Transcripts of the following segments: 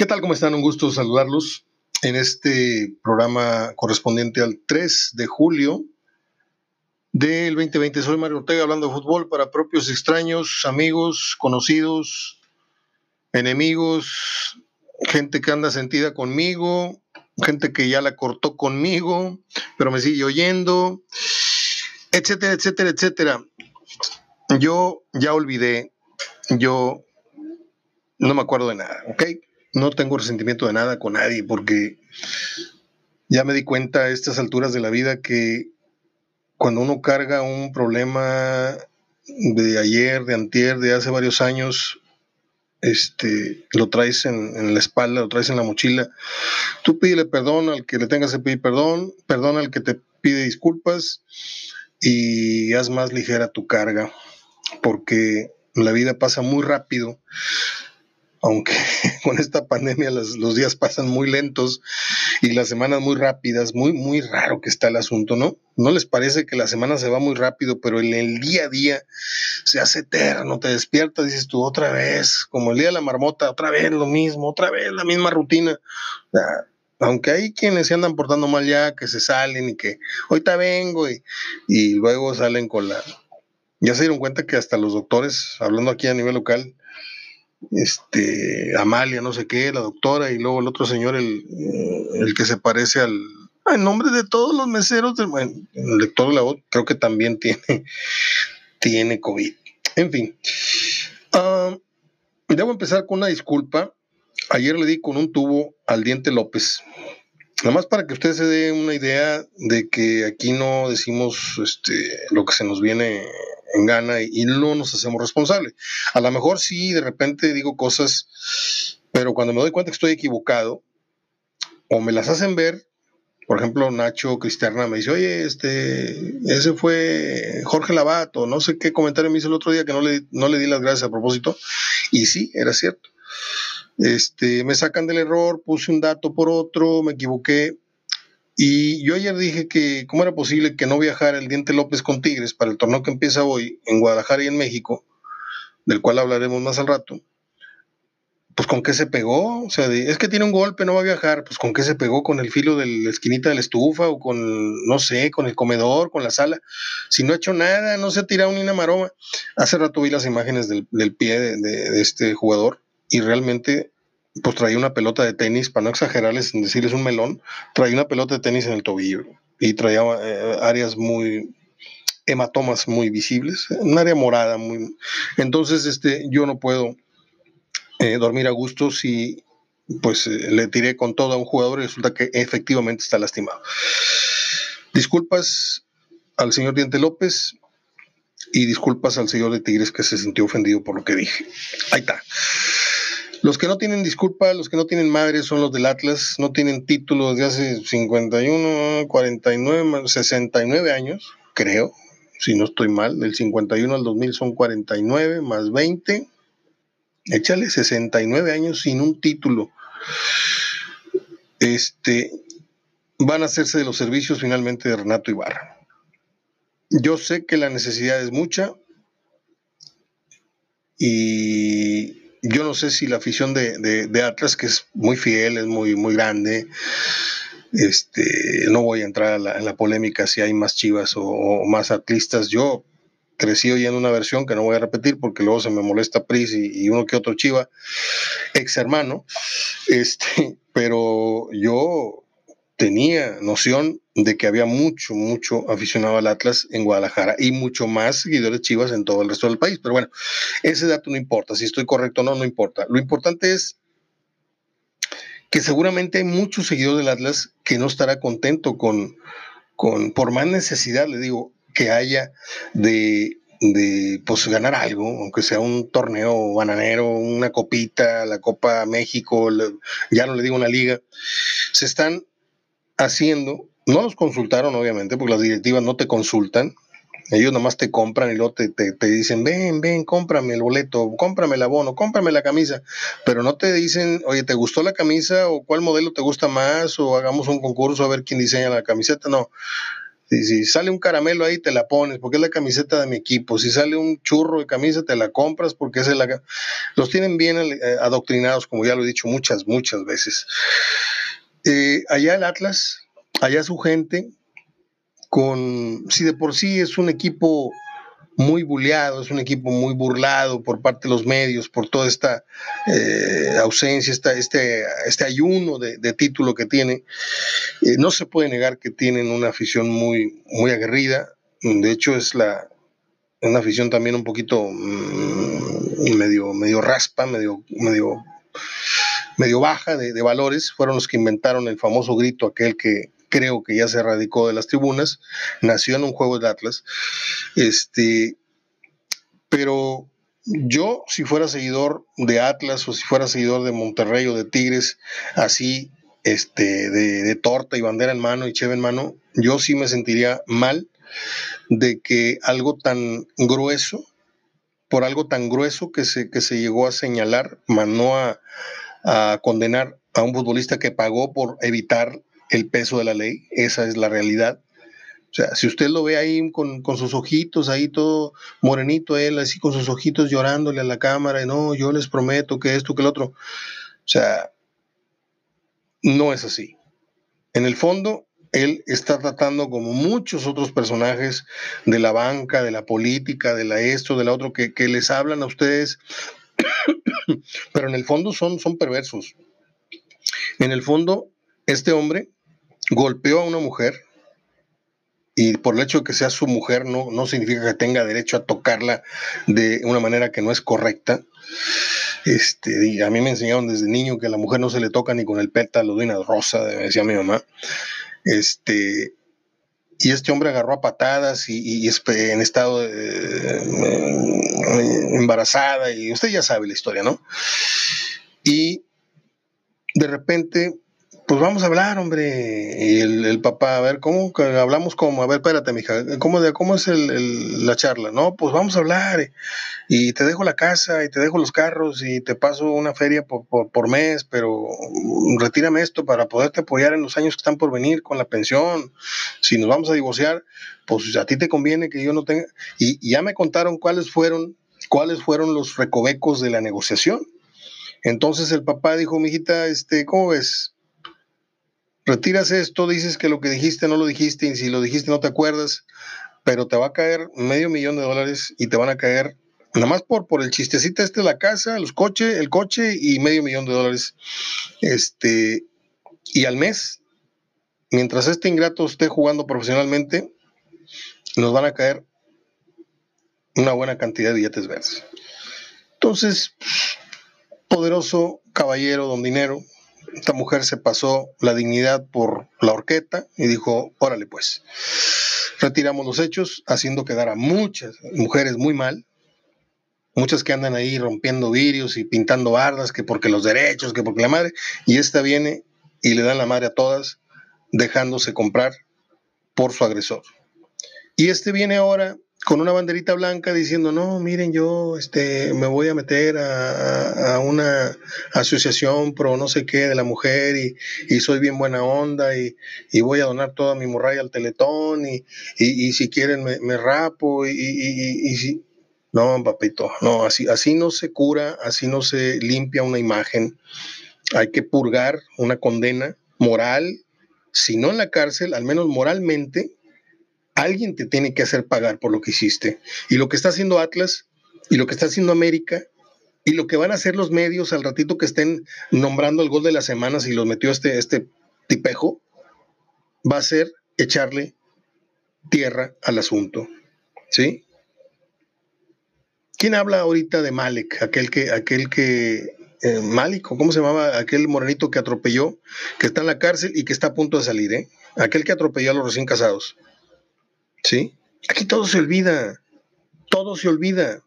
¿Qué tal? ¿Cómo están? Un gusto saludarlos en este programa correspondiente al 3 de julio del 2020. Soy Mario Ortega hablando de fútbol para propios extraños, amigos, conocidos, enemigos, gente que anda sentida conmigo, gente que ya la cortó conmigo, pero me sigue oyendo, etcétera, etcétera, etcétera. Yo ya olvidé, yo no me acuerdo de nada, ¿ok? No tengo resentimiento de nada con nadie porque ya me di cuenta a estas alturas de la vida que cuando uno carga un problema de ayer, de antier, de hace varios años, este, lo traes en, la espalda, lo traes en la mochila. Tú pídele perdón al que le tengas que pedir perdón, perdón al que te pide disculpas y haz más ligera tu carga, porque la vida pasa muy rápido aunque con esta pandemia los, días pasan muy lentos y las semanas muy rápidas, muy, muy raro que está el asunto, ¿no? ¿No les parece que la semana se va muy rápido, pero en el día a día se hace eterno, te despiertas, dices tú otra vez, como el día de la marmota, otra vez lo mismo, otra vez la misma rutina. aunque hay quienes se andan portando mal ya, que se salen y que ahorita vengo y, y luego salen con la... Ya se dieron cuenta que hasta los doctores, hablando aquí a nivel local, este, Amalia, no sé qué, la doctora, y luego el otro señor, el, el que se parece al, en nombre de todos los meseros, el lector de la voz, creo que también tiene, tiene COVID. En fin, ah, debo empezar con una disculpa. Ayer le di con un tubo al diente López. Nada más para que usted se dé una idea de que aquí no decimos este, lo que se nos viene en y, no nos hacemos responsables. A lo mejor sí, de repente digo cosas, pero cuando me doy cuenta que estoy equivocado, o me las hacen ver, por ejemplo, Nacho Cristiana me dice, oye, este, ese fue Jorge Lavato, no sé qué comentario me hizo el otro día que no le, no le di las gracias a propósito, y sí, era cierto. Este, me sacan del error, puse un dato por otro, me equivoqué, y yo ayer dije que cómo era posible que no viajara el Diente López con Tigres para el torneo que empieza hoy en Guadalajara y en México, del cual hablaremos más al rato. Pues con qué se pegó, o sea, es que tiene un golpe, no va a viajar, pues con qué se pegó, con el filo de la esquinita de la estufa o con, no sé, con el comedor, con la sala. Si no ha hecho nada, no se ha tirado ni una maroma. Hace rato vi las imágenes del, pie de este jugador y realmente pues traía una pelota de tenis, para no exagerarles en decirles un melón, traía una pelota de tenis en el tobillo y traía eh, áreas muy hematomas muy visibles, un área morada muy entonces este yo no puedo eh, dormir a gusto si pues eh, le tiré con todo a un jugador y resulta que efectivamente está lastimado. Disculpas al señor Diente López y disculpas al señor de Tigres que se sintió ofendido por lo que dije. Ahí está. Los que no tienen disculpa, los que no tienen madre son los del Atlas, no tienen título desde hace 51, 49, 69 años, creo, si no estoy mal, del 51 al 2000 son 49 más 20, échale 69 años sin un título. Este, van a hacerse de los servicios finalmente de Renato Ibarra. Yo sé que la necesidad es mucha y yo no sé si la afición de, Atlas, que es muy fiel, es muy, muy grande, este, no voy a entrar en la polémica si hay más chivas o, más atlistas. Yo crecí oyendo una versión que no voy a repetir porque luego se me molesta Pris y, uno que otro chiva, ex hermano, este, pero yo tenía noción de que había mucho, mucho aficionado al Atlas en Guadalajara y mucho más seguidores chivas en todo el resto del país. Pero bueno, ese dato no importa, si estoy correcto o no, no importa. Lo importante es que seguramente hay muchos seguidores del Atlas que no estará contento con, con por más necesidad, le digo, que haya de de pues ganar algo, aunque sea un torneo bananero, una copita, la Copa México, ya no le digo una liga, se están haciendo, no los consultaron obviamente, porque las directivas no te consultan, ellos nomás te compran y luego te, te, dicen, ven, ven, cómprame el boleto, cómprame el abono, cómprame la camisa, pero no te dicen, oye, ¿te gustó la camisa o cuál modelo te gusta más o hagamos un concurso a ver quién diseña la camiseta? No, si sale un caramelo ahí, te la pones, porque es la camiseta de mi equipo. Si sale un churro de camisa, te la compras, porque es la... Los tienen bien eh, adoctrinados, como ya lo he dicho muchas, muchas veces. Eh, allá el Atlas, allá su gente, con... Si de por sí es un equipo muy buleado, es un equipo muy burlado por parte de los medios, por toda esta eh, ausencia, esta, este, este ayuno de, título que tiene. Eh, no se puede negar que tienen una afición muy, muy aguerrida, de hecho es la, una afición también un poquito mm, medio, medio raspa, medio, medio, medio baja de, valores, fueron los que inventaron el famoso grito aquel que, creo que ya se radicó de las tribunas, nació en un juego de Atlas, este, pero yo si fuera seguidor de Atlas o si fuera seguidor de Monterrey o de Tigres, así, este, de, torta y bandera en mano y cheve en mano, yo sí me sentiría mal de que algo tan grueso, por algo tan grueso que se, que se llegó a señalar, mandó a, a condenar a un futbolista que pagó por evitar el peso de la ley, esa es la realidad. O sea, si usted lo ve ahí con, sus ojitos, ahí todo morenito, él así con sus ojitos llorándole a la cámara, y no, yo les prometo que esto, que el otro. O sea, no es así. En el fondo, él está tratando como muchos otros personajes de la banca, de la política, de la esto, de la otro, que, que les hablan a ustedes, pero en el fondo son, son perversos. En el fondo, este hombre golpeó a una mujer y por el hecho de que sea su mujer no, no significa que tenga derecho a tocarla de una manera que no es correcta. Este, a mí me enseñaron desde niño que a la mujer no se le toca ni con el pétalo de una rosa, decía mi mamá. Este, y este hombre agarró a patadas y, en estado embarazada, y usted ya sabe la historia, ¿no? Y de repente pues vamos a hablar, hombre. Y el, papá, a ver, ¿cómo hablamos como? A ver, espérate, mija, ¿cómo, de, cómo es la charla? No, pues vamos a hablar. Y te dejo la casa y te dejo los carros y te paso una feria por, por, mes, pero retírame esto para poderte apoyar en los años que están por venir con la pensión. Si nos vamos a divorciar, pues a ti te conviene que yo no tenga. Y, y ya me contaron cuáles fueron, cuáles fueron los recovecos de la negociación. Entonces el papá dijo, mijita, este, ¿cómo ves? Retiras esto, dices que lo que dijiste no lo dijiste y si lo dijiste no te acuerdas, pero te va a caer medio millón de dólares y te van a caer nada más por, por el chistecito este la casa, los coches, el coche y medio millón de dólares. Este, y al mes, mientras este ingrato esté jugando profesionalmente, nos van a caer una buena cantidad de billetes verdes. Entonces, poderoso caballero, don dinero, esta mujer se pasó la dignidad por la horqueta y dijo, órale pues, retiramos los hechos, haciendo quedar a muchas mujeres muy mal, muchas que andan ahí rompiendo vidrios y pintando bardas, que porque los derechos, que porque la madre, y esta viene y le dan la madre a todas, dejándose comprar por su agresor. Y este viene ahora con una banderita blanca diciendo, no, miren, yo este, me voy a meter a, una asociación pro no sé qué de la mujer y, soy bien buena onda y, voy a donar toda mi morralla al teletón y, si quieren me, rapo y, si... No, papito, no, así, así no se cura, así no se limpia una imagen. Hay que purgar una condena moral, si no en la cárcel, al menos moralmente, Alguien te tiene que hacer pagar por lo que hiciste. Y lo que está haciendo Atlas y lo que está haciendo América y lo que van a hacer los medios al ratito que estén nombrando el gol de la semana si los metió este, este tipejo, va a ser echarle tierra al asunto. ¿Sí? ¿Quién habla ahorita de Malek? Aquel que, aquel que, eh, ¿cómo se llamaba? Aquel morenito que atropelló, que está en la cárcel y que está a punto de salir, ¿eh? Aquel que atropelló a los recién casados. ¿Sí? Aquí todo se olvida, todo se olvida.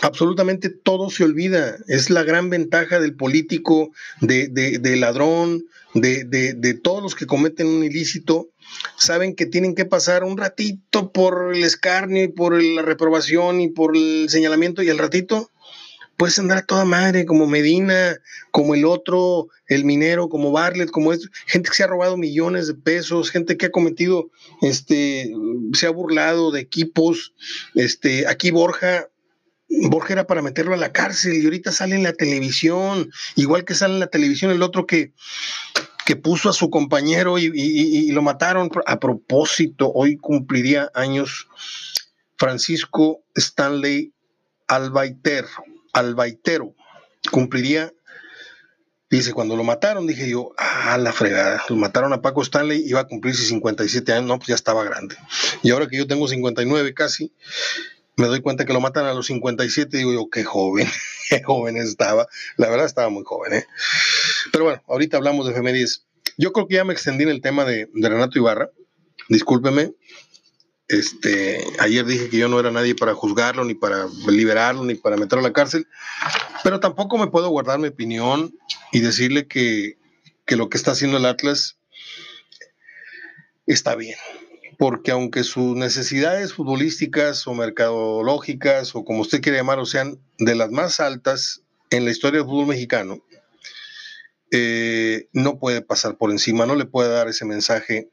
Absolutamente todo se olvida. Es la gran ventaja del político, de, de, ladrón, de, de, todos los que cometen un ilícito. Saben que tienen que pasar un ratito por el escarnio y por la reprobación y por el señalamiento y el ratito puedes andar a toda madre, como Medina, como el otro, el minero, como Barlet, como esto, gente que se ha robado millones de pesos, gente que ha cometido, este, se ha burlado de equipos, este, aquí Borja, Borja era para meterlo a la cárcel y ahorita sale en la televisión, igual que sale en la televisión el otro que, que puso a su compañero y, lo mataron. A propósito. Hoy cumpliría años Francisco Stanley Albaiter, Albaitero. Cumpliría, dice, cuando lo mataron, dije yo, ah, la fregada, lo mataron a Paco Stanley, iba a cumplirse 57 años, no, pues ya estaba grande. Y ahora que yo tengo 59 casi, me doy cuenta que lo matan a los 57 y digo yo, qué joven, qué joven estaba. La verdad estaba muy joven, ¿eh? Pero bueno, ahorita hablamos de efemérides. Yo creo que ya me extendí en el tema de, Renato Ibarra. Discúlpeme. Este, ayer dije que yo no era nadie para juzgarlo, ni para liberarlo, ni para meterlo a la cárcel, pero tampoco me puedo guardar mi opinión y decirle que, que lo que está haciendo el Atlas está bien porque aunque sus necesidades futbolísticas o mercadológicas o como usted quiere llamarlo sean de las más altas en la historia del fútbol mexicano, eh, no puede pasar por encima, no le puede dar ese mensaje.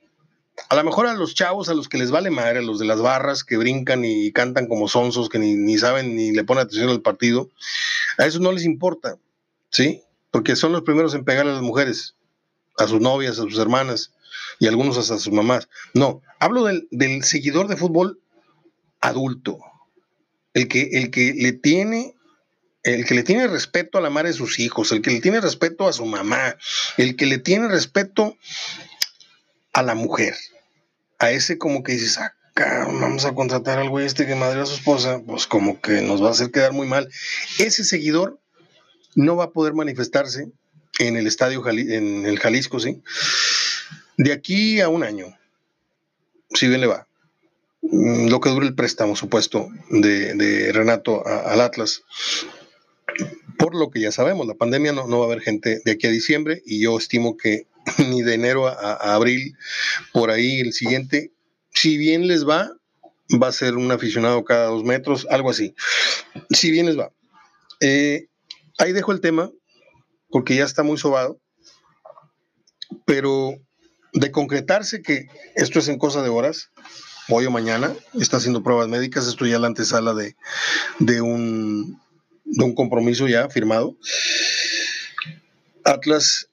A lo mejor a los chavos, a los que les vale madre, a los de las barras que brincan y cantan como sonsos, que ni, ni saben ni le ponen atención al partido, a eso no les importa, ¿sí? Porque son los primeros en pegarle a las mujeres, a sus novias, a sus hermanas y algunos hasta sus mamás. No, hablo del, seguidor de fútbol adulto, el que, el que le tiene el que le tiene respeto a la madre de sus hijos, el que le tiene respeto a su mamá, el que le tiene respeto a la mujer, a ese como que dices, acá vamos a contratar al güey este que madre a su esposa, pues como que nos va a hacer quedar muy mal. Ese seguidor no va a poder manifestarse en el estadio, en el Jalisco, ¿sí? De aquí a un año, si bien le va, lo que dure el préstamo supuesto de, Renato al Atlas, por lo que ya sabemos, la pandemia no, va a haber gente de aquí a diciembre y yo estimo que ni de enero a, abril, por ahí el siguiente, si bien les va, va a ser un aficionado cada dos metros, algo así. Si bien les va. Eh, ahí dejo el tema, porque ya está muy sobado, pero de concretarse que esto es en cosa de horas, hoy o mañana, está haciendo pruebas médicas, esto ya la antesala de, de, un, de un compromiso ya firmado, Atlas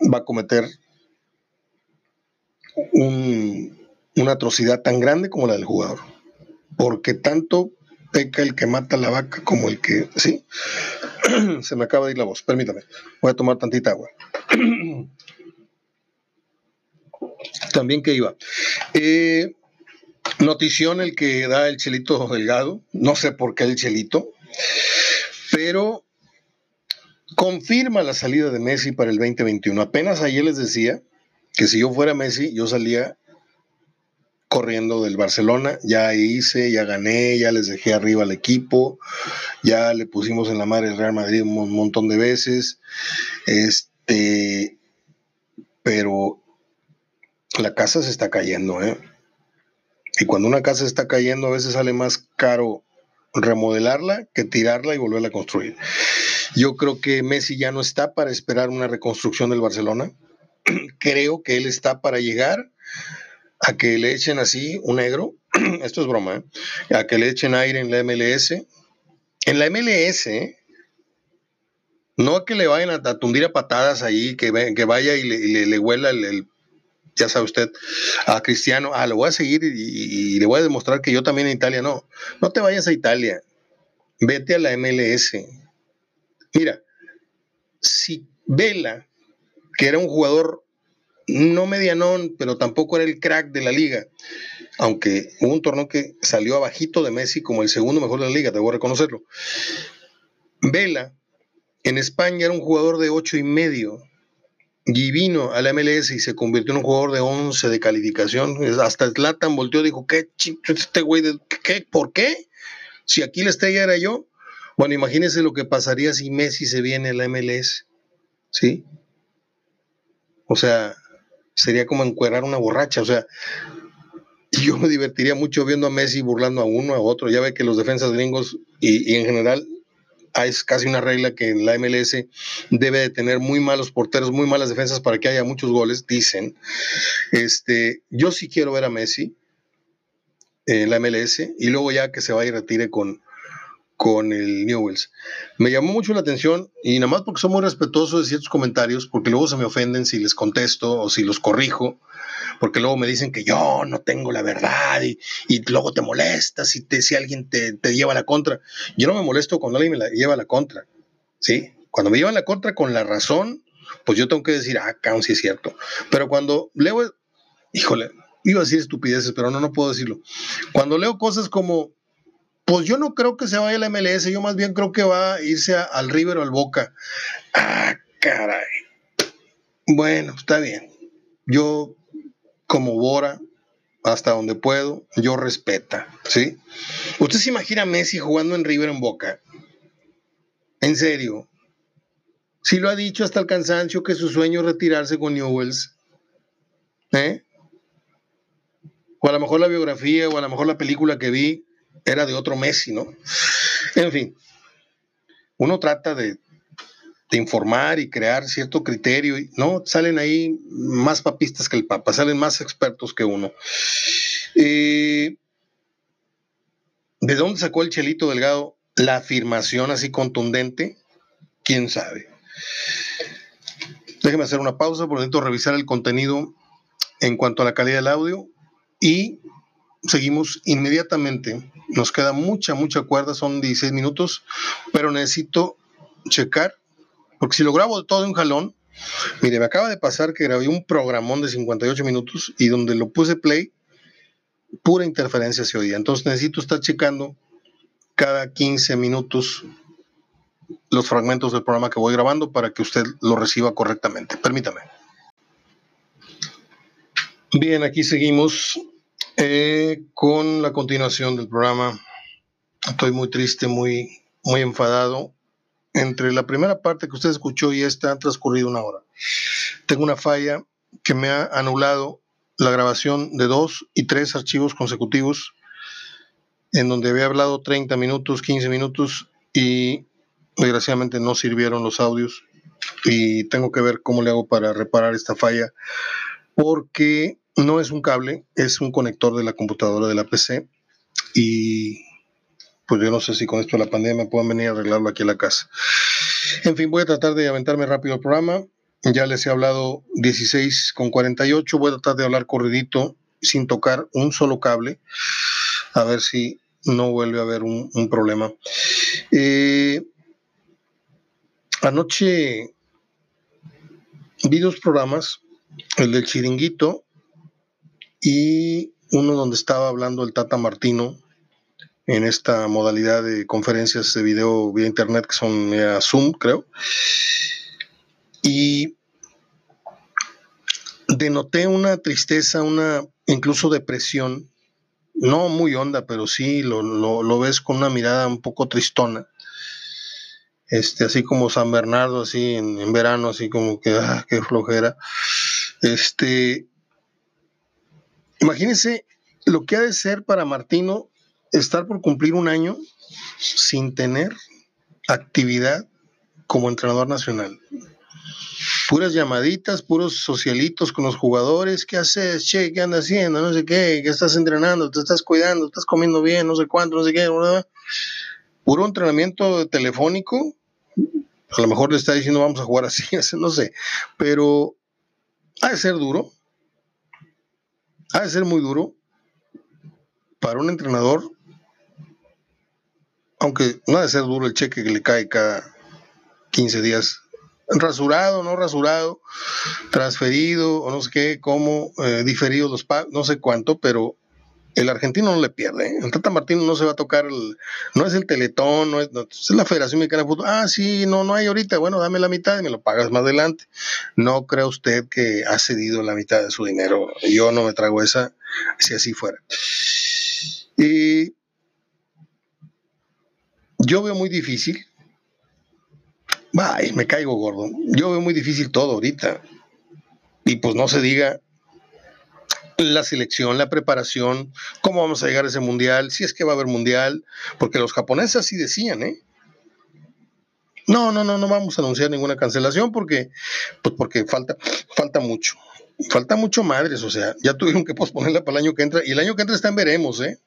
va a cometer una atrocidad tan grande como la del jugador, porque tanto peca el que mata la vaca como el que, sí, se me acaba de ir la voz, permítame, voy a tomar tantita agua. También que iba. Eh, notición el que da el Chelito Delgado, no sé por qué el Chelito, pero confirma la salida de Messi para el 2021. Apenas ayer les decía que si yo fuera Messi, yo salía corriendo del Barcelona, ya hice, ya gané, ya les dejé arriba al equipo, ya le pusimos en la madre el Real Madrid un montón de veces, este, pero la casa se está cayendo, ¿eh? Y cuando una casa está cayendo, a veces sale más caro remodelarla que tirarla y volverla a construir. Yo creo que Messi ya no está para esperar una reconstrucción del Barcelona. creo que él está para llegar a que le echen así un negro. Esto es broma, ¿eh? A que le echen aire en la MLS. En la MLS, ¿eh? no a que le vayan a, tundir a patadas ahí, que, que vaya y le, huela el ya sabe usted, a Cristiano, ah, lo voy a seguir y, le voy a demostrar que yo también en Italia no. No te vayas a Italia, vete a la MLS. Mira, si Vela, que era un jugador no medianón, pero tampoco era el crack de la liga, aunque hubo un torneo que salió abajito de Messi como el segundo mejor de la liga, a reconocerlo. Vela en España era un jugador de ocho y medio, y vino a la MLS y se convirtió en un jugador de 11 de calificación. Hasta Zlatan volteó y dijo, ¿qué este güey? ¿Qué? ¿Por qué? Si aquí la estrella era yo. Bueno, imagínense lo que pasaría si Messi se viene a la MLS. ¿Sí? O sea, sería como encuerar una borracha. O sea, yo me divertiría mucho viendo a Messi burlando a uno, a otro. Ya ve que los defensas gringos y en general es casi una regla que en la MLS debe de tener muy malos porteros, muy malas defensas para que haya muchos goles, dicen. Este, yo sí quiero ver a Messi en la MLS y luego ya que se vaya y retire con, con el Newells. Me llamó mucho la atención y nada más porque soy muy respetuoso de ciertos comentarios, porque luego se me ofenden si les contesto o si los corrijo, porque luego me dicen que yo no tengo la verdad y, luego te molestas si, te, si alguien te, te, lleva a la contra. Yo no me molesto cuando alguien me la lleva a la contra, ¿sí? Cuando me llevan la contra con la razón, pues yo tengo que decir, ah, cabrón, sí es cierto. Pero cuando leo, híjole, iba a decir estupideces, pero no, no puedo decirlo. Cuando leo cosas como pues yo no creo que se vaya a la MLS, yo más bien creo que va a irse al River o al Boca. Ah, caray. Bueno, está bien. Yo, como Bora, hasta donde puedo, yo respeta, ¿sí? ¿Usted se imagina a Messi jugando en River en Boca? En serio. Si lo ha dicho hasta el cansancio que su sueño es retirarse con Newells. ¿Eh? O a lo mejor la biografía o a lo mejor la película que vi era de otro Messi, ¿no? En fin, uno trata de, informar y crear cierto criterio, no, salen ahí más papistas que el Papa, salen más expertos que uno. Eh, ¿De dónde sacó el Chelito Delgado la afirmación así contundente? ¿Quién sabe? Déjeme hacer una pausa, por necesito revisar el contenido en cuanto a la calidad del audio y seguimos inmediatamente. Nos queda mucha, mucha cuerda, son 16 minutos, pero necesito checar, porque si lo grabo todo de un jalón, mire, me acaba de pasar que grabé un programón de 58 minutos y donde lo puse play, pura interferencia se oía. Entonces necesito estar checando cada 15 minutos los fragmentos del programa que voy grabando para que usted lo reciba correctamente. Permítame. Bien, aquí seguimos eh, con la continuación del programa, estoy muy triste, muy, muy enfadado. Entre la primera parte que usted escuchó y esta ha transcurrido una hora. Tengo una falla que me ha anulado la grabación de dos y tres archivos consecutivos en donde había hablado 30 minutos, 15 minutos y desgraciadamente no sirvieron los audios y tengo que ver cómo le hago para reparar esta falla porque no es un cable, es un conector de la computadora de la PC y pues yo no sé si con esto de la pandemia puedan venir a arreglarlo aquí a la casa. En fin, voy a tratar de aventarme rápido el programa. Ya les he hablado 16 con 48. Voy a tratar de hablar corridito sin tocar un solo cable. A ver si no vuelve a haber un, problema. Eh, anoche vi dos programas. El del chiringuito y uno donde estaba hablando el Tata Martino en esta modalidad de conferencias de video vía internet que son Zoom, creo. Y denoté una tristeza, una incluso depresión, no muy honda, pero sí lo, lo, ves con una mirada un poco tristona. Este, así como San Bernardo, así en, en verano, así como que, ah, qué flojera. Este, Imagínense lo que ha de ser para Martino estar por cumplir un año sin tener actividad como entrenador nacional. Puras llamaditas, puros socialitos con los jugadores. ¿Qué haces? Che, ¿qué andas haciendo? No sé qué. ¿Qué estás entrenando? ¿Te estás cuidando? ¿Estás comiendo bien? No sé cuánto, no sé qué. Puro entrenamiento telefónico. A lo mejor le está diciendo vamos a jugar así, no sé. Pero ha de ser duro ha de ser muy duro para un entrenador, aunque no ha de ser duro el cheque que le cae cada 15 días, rasurado, no rasurado, transferido, o no sé qué, cómo, eh, diferido los pagos, no sé cuánto, pero el argentino no le pierde. ¿eh? El Tata Martino no se va a tocar, no es el Teletón, no es, es, la Federación Mexicana de Fútbol. Ah, sí, no, no hay ahorita. Bueno, dame la mitad y me lo pagas más adelante. No crea usted que ha cedido la mitad de su dinero. Yo no me trago esa si así fuera. Y yo veo muy difícil. Ay, me caigo gordo. Yo veo muy difícil todo ahorita. Y pues no se diga la selección, la preparación, cómo vamos a llegar a ese mundial, si es que va a haber mundial, porque los japoneses así decían, ¿eh? No, no, no, no vamos a anunciar ninguna cancelación porque, pues porque falta, falta mucho. Falta mucho madres, o sea, ya tuvieron que posponerla para el año que entra. Y el año que entra está en veremos, ¿eh?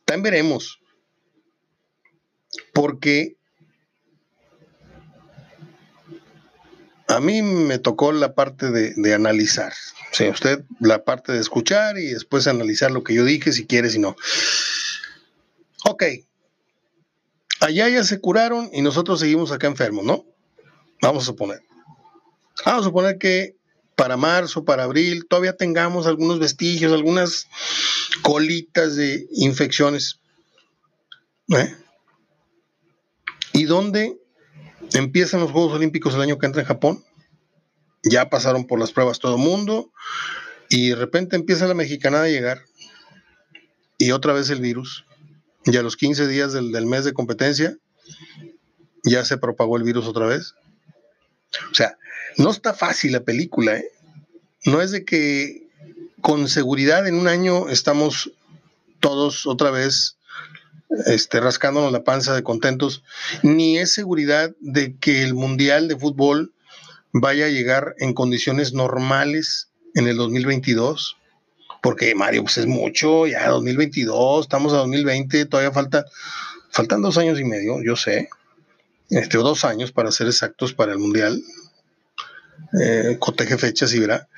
Está en veremos. Porque a mí me tocó la parte de, analizar. O sea, usted la parte de escuchar y después analizar lo que yo dije, si quiere, si no. Ok. Allá ya se curaron y nosotros seguimos acá enfermos, ¿no? Vamos a suponer. Vamos a suponer que para marzo, para abril, todavía tengamos algunos vestigios, algunas colitas de infecciones. ¿Eh? ¿Y dónde empiezan los Juegos Olímpicos el año que entra en Japón? Ya pasaron por las pruebas todo el mundo y de repente empieza la mexicanada a llegar y otra vez el virus. Y a los 15 días del, del mes de competencia ya se propagó el virus otra vez. O sea, no está fácil la película, ¿eh? No es de que con seguridad en un año estamos todos otra vez este, rascándonos la panza de contentos, ni es seguridad de que el Mundial de Fútbol vaya a llegar en condiciones normales en el 2022. Porque Mario, pues es mucho, ya 2022, estamos a 2020, todavía falta, faltan dos años y medio, yo sé, este, o dos años para ser exactos para el Mundial. Eh, coteje fechas y verá.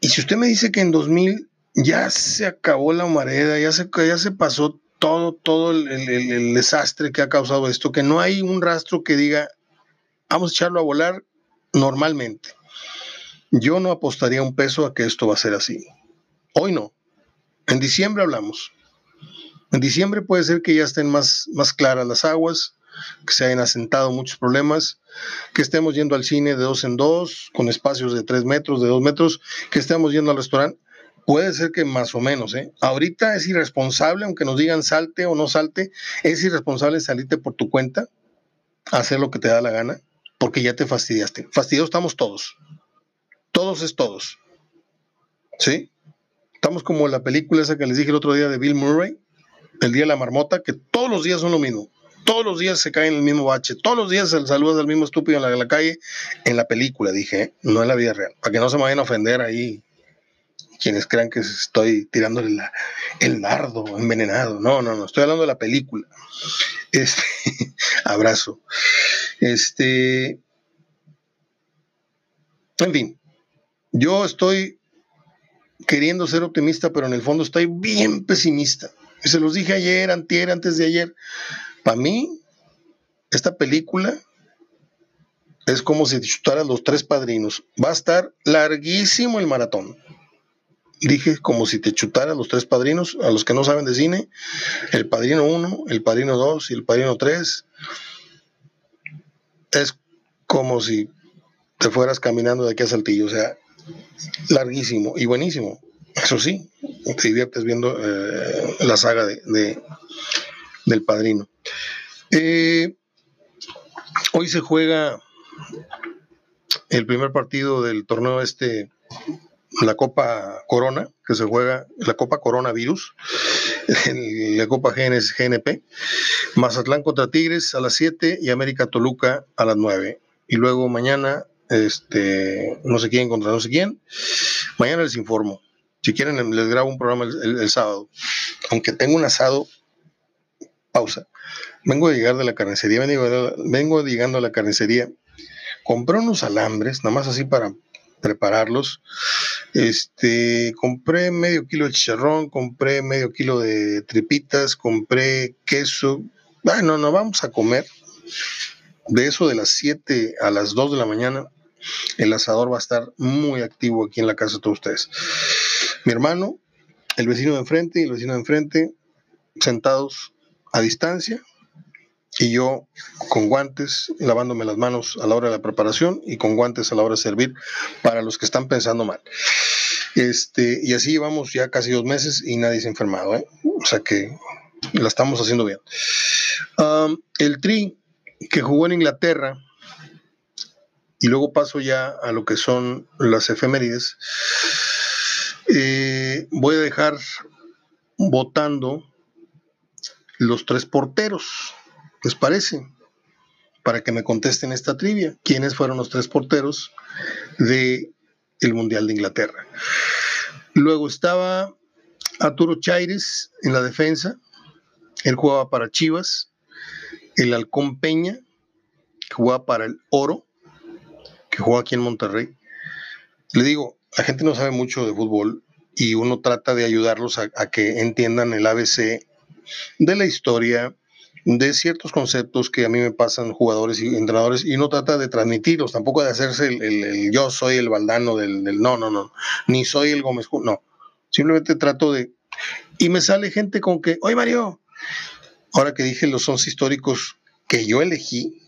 Y si usted me dice que en 2000 ya se acabó la humareda, ya se, ya se pasó todo, todo el, el, desastre que ha causado esto, que no hay un rastro que diga, vamos a echarlo a volar normalmente. Yo no apostaría un peso a que esto va a ser así. Hoy no. En diciembre hablamos. En diciembre puede ser que ya estén más, más claras las aguas, que se hayan asentado muchos problemas, que estemos yendo al cine de dos en dos, con espacios de tres metros, de dos metros, que estemos yendo al restaurante. Puede ser que más o menos, ¿eh? Ahorita es irresponsable, aunque nos digan salte o no salte, es irresponsable salirte por tu cuenta, hacer lo que te da la gana, porque ya te fastidiaste. Fastidiados estamos todos. Todos es todos. ¿Sí? Estamos como la película esa que les dije el otro día de Bill Murray, El Día de la Marmota, que todos los días son lo mismo todos los días se cae en el mismo bache, todos los días se saluda al mismo estúpido en la, calle, en la película, dije, ¿eh? no en la vida real, para que no se me vayan a ofender ahí quienes crean que estoy tirándole el nardo envenenado. No, no, no, estoy hablando de la película. Este, abrazo. Este, en fin, yo estoy queriendo ser optimista, pero en el fondo estoy bien pesimista. Se los dije ayer, antier, antes de ayer. Para mí, esta película es como si chutara los tres padrinos. Va a estar larguísimo el maratón. Dije como si te chutara los tres padrinos, a los que no saben de cine, el padrino 1, el padrino 2 y el padrino 3. Es como si te fueras caminando de aquí a Saltillo, o sea, larguísimo y buenísimo. Eso sí, te diviertes viendo eh, la saga de, del padrino. Eh, hoy se juega el primer partido del torneo este, la Copa Corona, que se juega, la Copa Coronavirus, la Copa GNS, GNP, Mazatlán contra Tigres a las 7 y América Toluca a las 9. Y luego mañana, este, no sé quién contra no sé quién, mañana les informo. Si quieren, les grabo un programa el sábado. Aunque tengo un asado pausa. Vengo a llegar de la carnicería, vengo, vengo llegando a la carnicería. Compré unos alambres, nada más así para prepararlos. Este, compré medio kilo de chicharrón, compré medio kilo de tripitas, compré queso. Bueno, no vamos a comer. De eso de las 7 a las 2 de la mañana, el asador va a estar muy activo aquí en la casa de todos ustedes. Mi hermano, el vecino de enfrente y el vecino de enfrente, sentados a distancia y yo con guantes, lavándome las manos a la hora de la preparación y con guantes a la hora de servir para los que están pensando mal. Este, y así llevamos ya casi dos meses y nadie se ha enfermado, ¿eh? o sea que la estamos haciendo bien. el Tri que jugó en Inglaterra, y luego paso ya a lo que son las efemérides, eh, voy a dejar votando los tres porteros. Les parece? Para que me contesten esta trivia. ¿Quiénes fueron los tres porteros del el Mundial de Inglaterra? Luego estaba Arturo Chaires en la defensa. Él jugaba para Chivas. El Halcón Peña, que jugaba para el Oro, que jugaba aquí en Monterrey. Le digo, la gente no sabe mucho de fútbol y uno trata de ayudarlos a, que entiendan el ABC de la historia, de ciertos conceptos que a mí me pasan jugadores y entrenadores y uno trata de transmitirlos, tampoco de hacerse el, yo soy el baldano del, no, no, no, ni soy el Gómez, no, simplemente trato de... Y me sale gente con que, oye Mario, ahora que dije los 11 históricos que yo elegí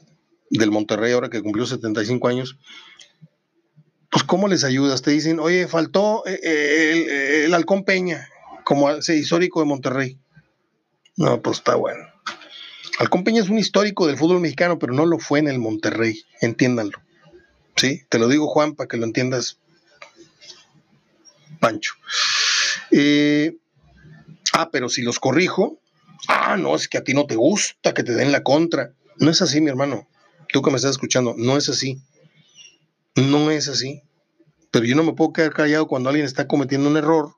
del Monterrey, ahora que cumplió 75 años, pues ¿cómo les ayudas? Te dicen, oye, faltó eh, eh, el, Halcón Peña, como ese histórico de Monterrey. No, pues está bueno. Halcón Peña es un histórico del fútbol mexicano, pero no lo fue en el Monterrey, entiéndanlo. ¿Sí? Te lo digo, Juan, para que lo entiendas, Pancho. Eh, ah, pero si los corrijo, ah, no, es que a ti no te gusta que te den la contra. No es así, mi hermano. Tú que me estás escuchando, no es así. No es así. Pero yo no me puedo quedar callado cuando alguien está cometiendo un error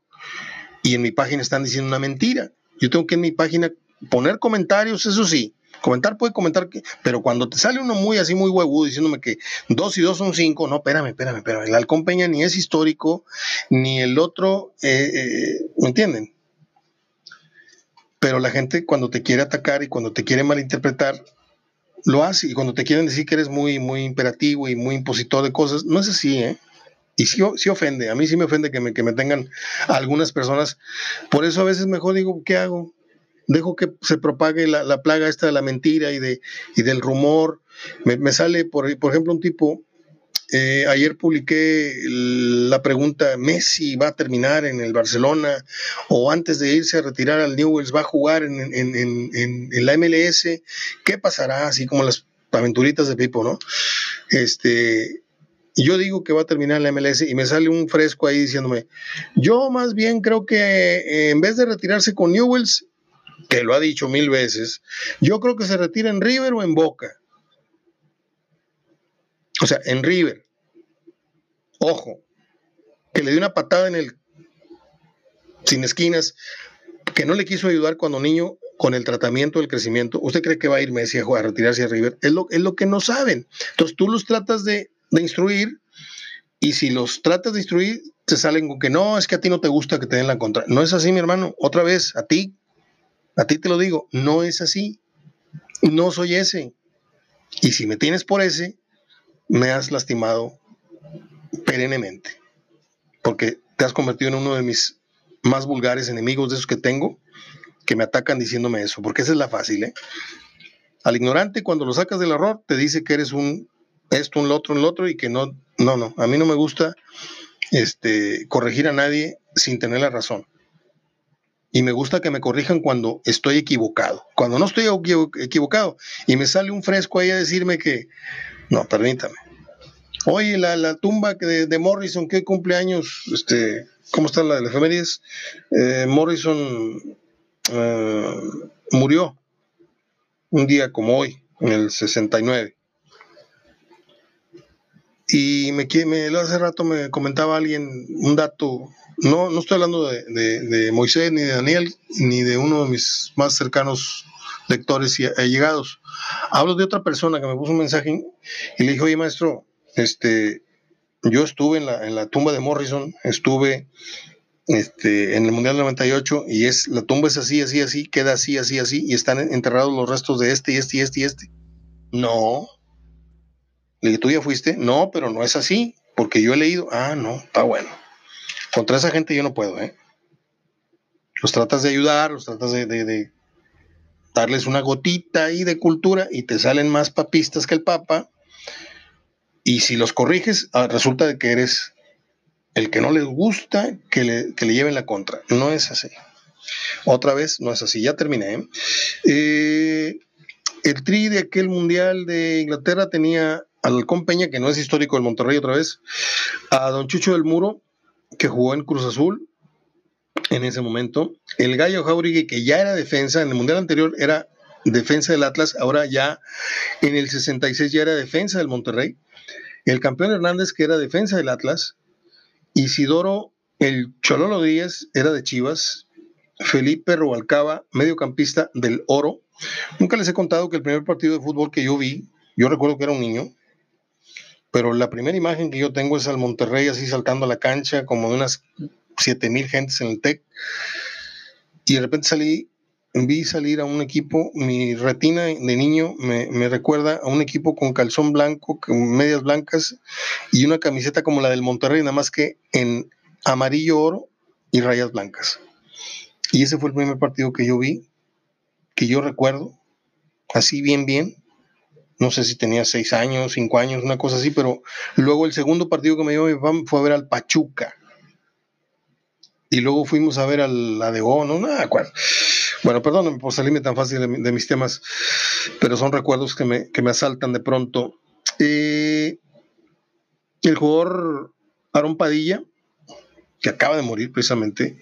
y en mi página están diciendo una mentira. Yo tengo que en mi página poner comentarios, eso sí. Comentar puede comentar, que, pero cuando te sale uno muy así, muy huevudo, diciéndome que dos y dos son cinco, no, espérame, espérame, espérame. El halcón Peña ni es histórico, ni el otro, eh, eh, ¿me entienden? Pero la gente cuando te quiere atacar y cuando te quiere malinterpretar, lo hace. Y cuando te quieren decir que eres muy, muy imperativo y muy impositor de cosas, no es así, ¿eh? Y sí, sí, ofende, a mí sí me ofende que me, que me tengan algunas personas. Por eso a veces mejor digo, ¿qué hago? Dejo que se propague la, la plaga esta de la mentira y, de, y del rumor. Me, me sale, por, por ejemplo, un tipo eh, ayer publiqué la pregunta, ¿Messi va a terminar en el Barcelona o antes de irse a retirar al Newells va a jugar en, la MLS? ¿Qué pasará? Así como las aventuritas de Pipo, ¿no? Este, yo digo que va a terminar en la MLS y me sale un fresco ahí diciéndome, yo más bien creo que eh, en vez de retirarse con Newells, que lo ha dicho mil veces, yo creo que se retira en River o en Boca. O sea, en River. Ojo, que le dio una patada en el sin esquinas, que no le quiso ayudar cuando niño con el tratamiento del crecimiento. ¿Usted cree que va a ir Messi a, jugar, a retirarse a River? Es lo, es lo que no saben. Entonces tú los tratas de, de instruir y si los tratas de instruir, te salen con que no, es que a ti no te gusta que te den la contra. No es así, mi hermano. Otra vez, a ti, a ti te lo digo, no es así. No soy ese. Y si me tienes por ese, me has lastimado perennemente, porque te has convertido en uno de mis más vulgares enemigos de esos que tengo, que me atacan diciéndome eso, porque esa es la fácil, ¿eh? Al ignorante, cuando lo sacas del error, te dice que eres un esto, un lo otro, un lo otro, y que no, no, no, a mí no me gusta este, corregir a nadie sin tener la razón. Y me gusta que me corrijan cuando estoy equivocado. Cuando no estoy equivocado y me sale un fresco ahí a decirme que, no, permítame. Oye, la, tumba de, de, Morrison, ¿qué cumpleaños? Este, ¿Cómo está la de las efemérides? Eh, Morrison eh, murió un día como hoy, en el 69. Y me, me hace rato me comentaba alguien un dato, no, no estoy hablando de, de, Moisés ni de Daniel, ni de uno de mis más cercanos lectores y allegados. Hablo de otra persona que me puso un mensaje y le dijo, oye maestro, este, yo estuve en la, en la tumba de Morrison, estuve este, en el Mundial 98 y es, la tumba es así, así, así, queda así, así, así y están enterrados los restos de este y este y este y este. No. Le dije, ¿tú ya fuiste? No, pero no es así, porque yo he leído. Ah, no, está bueno. Contra esa gente yo no puedo, ¿eh? Los tratas de ayudar, los tratas de, darles una gotita ahí de cultura y te salen más papistas que el Papa y si los corriges, ah, resulta de que eres el que no les gusta que le, lleven la contra. No es así. Otra vez, no es así. Ya terminé. ¿eh? Eh, el tri de aquel mundial de Inglaterra tenía al Halcón Peña, que no es histórico del Monterrey otra vez, a Don Chucho del Muro, que jugó en Cruz Azul en ese momento, el Gallo Jauregui, que ya era defensa, en el mundial anterior era defensa del Atlas, ahora ya en el 66 ya era defensa del Monterrey. El campeón Hernández, que era defensa del Atlas. Isidoro, el Chololo Díaz, era de Chivas. Felipe Rubalcaba, mediocampista del Oro. Nunca les he contado que el primer partido de fútbol que yo vi, yo recuerdo que era un niño, pero la primera imagen que yo tengo es al Monterrey así saltando a la cancha, como de unas 7000 gentes en el TEC. Y de repente salí vi salir a un equipo, mi retina de niño me, recuerda a un equipo con calzón blanco, con medias blancas y una camiseta como la del Monterrey, nada más que en amarillo oro y rayas blancas. Y ese fue el primer partido que yo vi, que yo recuerdo, así bien, bien. No sé si tenía seis años, cinco años, una cosa así, pero luego el segundo partido que me dio mi papá fue a ver al Pachuca. Y luego fuimos a ver a la de O, no, nada. Bueno, perdóname por salirme tan fácil de, mis temas, pero son recuerdos que me, que me asaltan de pronto. Eh, el jugador Aaron Padilla, que acaba de morir precisamente,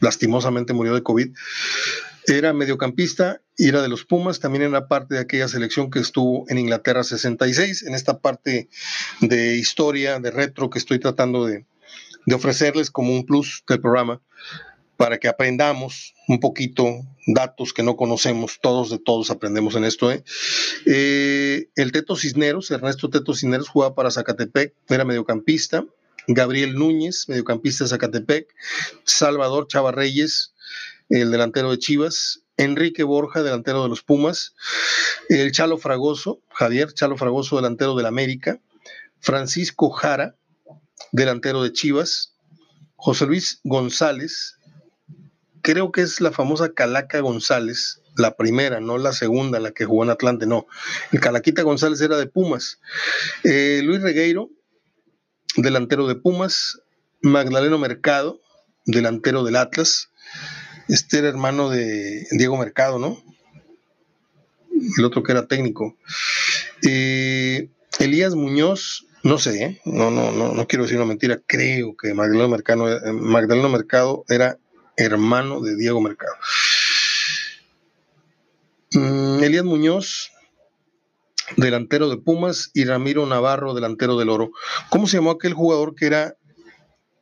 lastimosamente murió de COVID, era mediocampista y era de los Pumas, también era parte de aquella selección que estuvo en Inglaterra 66, en esta parte de historia, de retro que estoy tratando de, de ofrecerles como un plus del programa para que aprendamos un poquito datos que no conocemos, todos de todos aprendemos en esto. ¿eh? Eh, el Teto Cisneros, Ernesto Teto Cisneros jugaba para Zacatepec, era mediocampista. Gabriel Núñez, mediocampista de Zacatepec. Salvador Chava Reyes, el delantero de Chivas. Enrique Borja, delantero de los Pumas. El Chalo Fragoso, Javier Chalo Fragoso, delantero del América. Francisco Jara, delantero de Chivas. José Luis González, creo que es la famosa Calaca González, la primera, no la segunda, la que jugó en Atlante, no. El Calaquita González era de Pumas. Eh, Luis Regueiro, delantero de Pumas. Magdaleno Mercado, delantero del Atlas. Este era hermano de Diego Mercado, ¿no? El otro que era técnico. Eh, Elías Muñoz, no sé, ¿eh? no, no, no, no quiero decir una mentira, creo que Magdaleno Mercado, Magdaleno Mercado era hermano de Diego Mercado. Mm, Elías Muñoz, delantero de Pumas, y Ramiro Navarro, delantero del Oro. ¿Cómo se llamó aquel jugador que era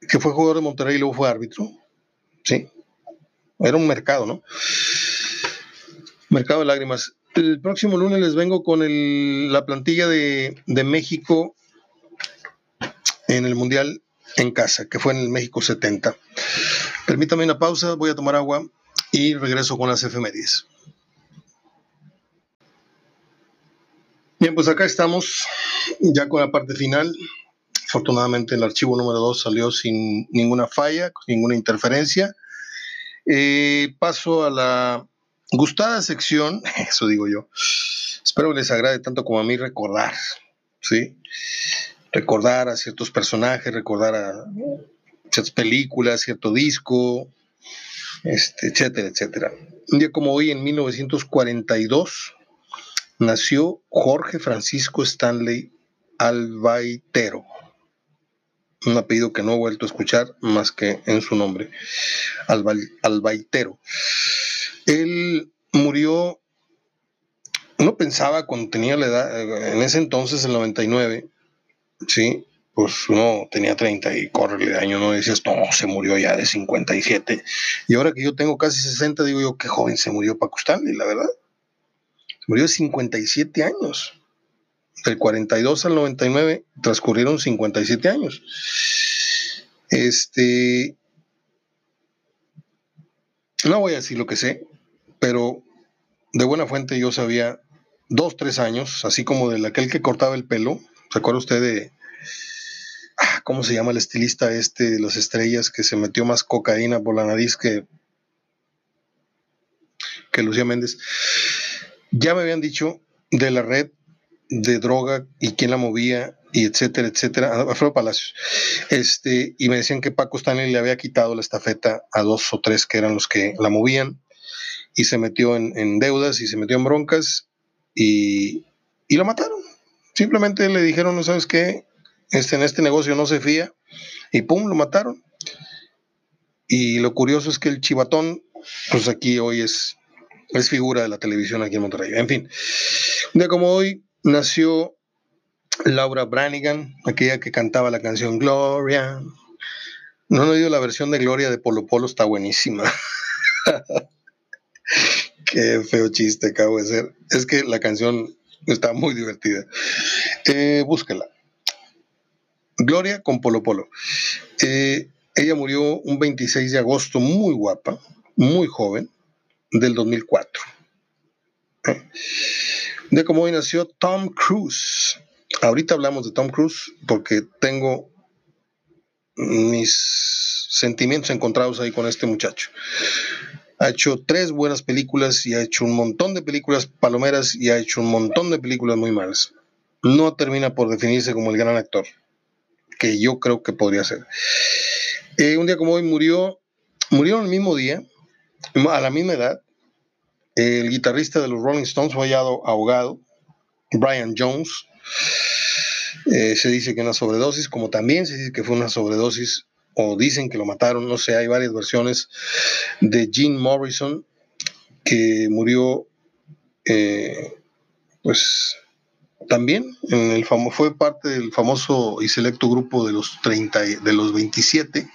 que fue jugador de Monterrey y luego fue árbitro? Sí. Era un mercado, ¿no? Mercado de lágrimas. El próximo lunes les vengo con la plantilla de, de México en el Mundial en casa, que fue en el México 70. Permítame una pausa, voy a tomar agua y regreso con las efemérides. Bien, pues acá estamos ya con la parte final. Afortunadamente el archivo número 2 salió sin ninguna falla, ninguna interferencia. Eh, paso a la gustada sección, eso digo yo. Espero les agrade tanto como a mí recordar, ¿sí? Recordar a ciertos personajes, recordar a ciertas películas, cierto disco, este, etcétera, etcétera. Un día como hoy, en 1942, nació Jorge Francisco Stanley Albaitero, un apellido que no he vuelto a escuchar más que en su nombre, Albaitero. Él murió, uno pensaba cuando tenía la edad, en ese entonces, el 99, ¿sí? pues uno tenía 30 y corre de año, no decías, no, se murió ya de 57. Y ahora que yo tengo casi 60, digo yo, qué joven se murió Paco Stanley, la verdad. Se murió de 57 años. Del 42 al 99 transcurrieron 57 años. Este. No voy a decir lo que sé, pero de buena fuente yo sabía dos, tres años, así como de aquel que cortaba el pelo. ¿Se acuerda usted de Ah, ¿cómo se llama el estilista este de las estrellas que se metió más cocaína por la nariz que, que Lucía Méndez? Ya me habían dicho de la red de droga y quién la movía y etcétera, etcétera, Alfredo Palacios. Este, y me decían que Paco Stanley le había quitado la estafeta a dos o tres que eran los que la movían y se metió en, deudas y se metió en broncas y, y lo mataron. Simplemente le dijeron, no sabes qué, este, en este negocio no se fía, y pum, lo mataron. Y lo curioso es que el chivatón, pues aquí hoy es es figura de la televisión aquí en Monterrey. En fin, de como hoy nació Laura Branigan, aquella que cantaba la canción Gloria. No he oído la versión de Gloria de Polo Polo, está buenísima. Qué feo chiste acabo de hacer. Es que la canción está muy divertida. Eh, búsquela. Gloria con Polo Polo. Eh, ella murió un 26 de agosto, muy guapa, muy joven, del 2004. Eh, de cómo hoy nació Tom Cruise. Ahorita hablamos de Tom Cruise porque tengo mis sentimientos encontrados ahí con este muchacho. Ha hecho tres buenas películas y ha hecho un montón de películas palomeras y ha hecho un montón de películas muy malas. No termina por definirse como el gran actor que yo creo que podría ser. Eh, un día como hoy murió, murió el mismo día, a la misma edad, el guitarrista de los Rolling Stones fue hallado ahogado, Brian Jones. Eh, se dice que una sobredosis, como también se dice que fue una sobredosis, o dicen que lo mataron, no sé, hay varias versiones de Jim Morrison, que murió, eh, pues también en el fue parte del famoso y selecto grupo de los 30, de los 27.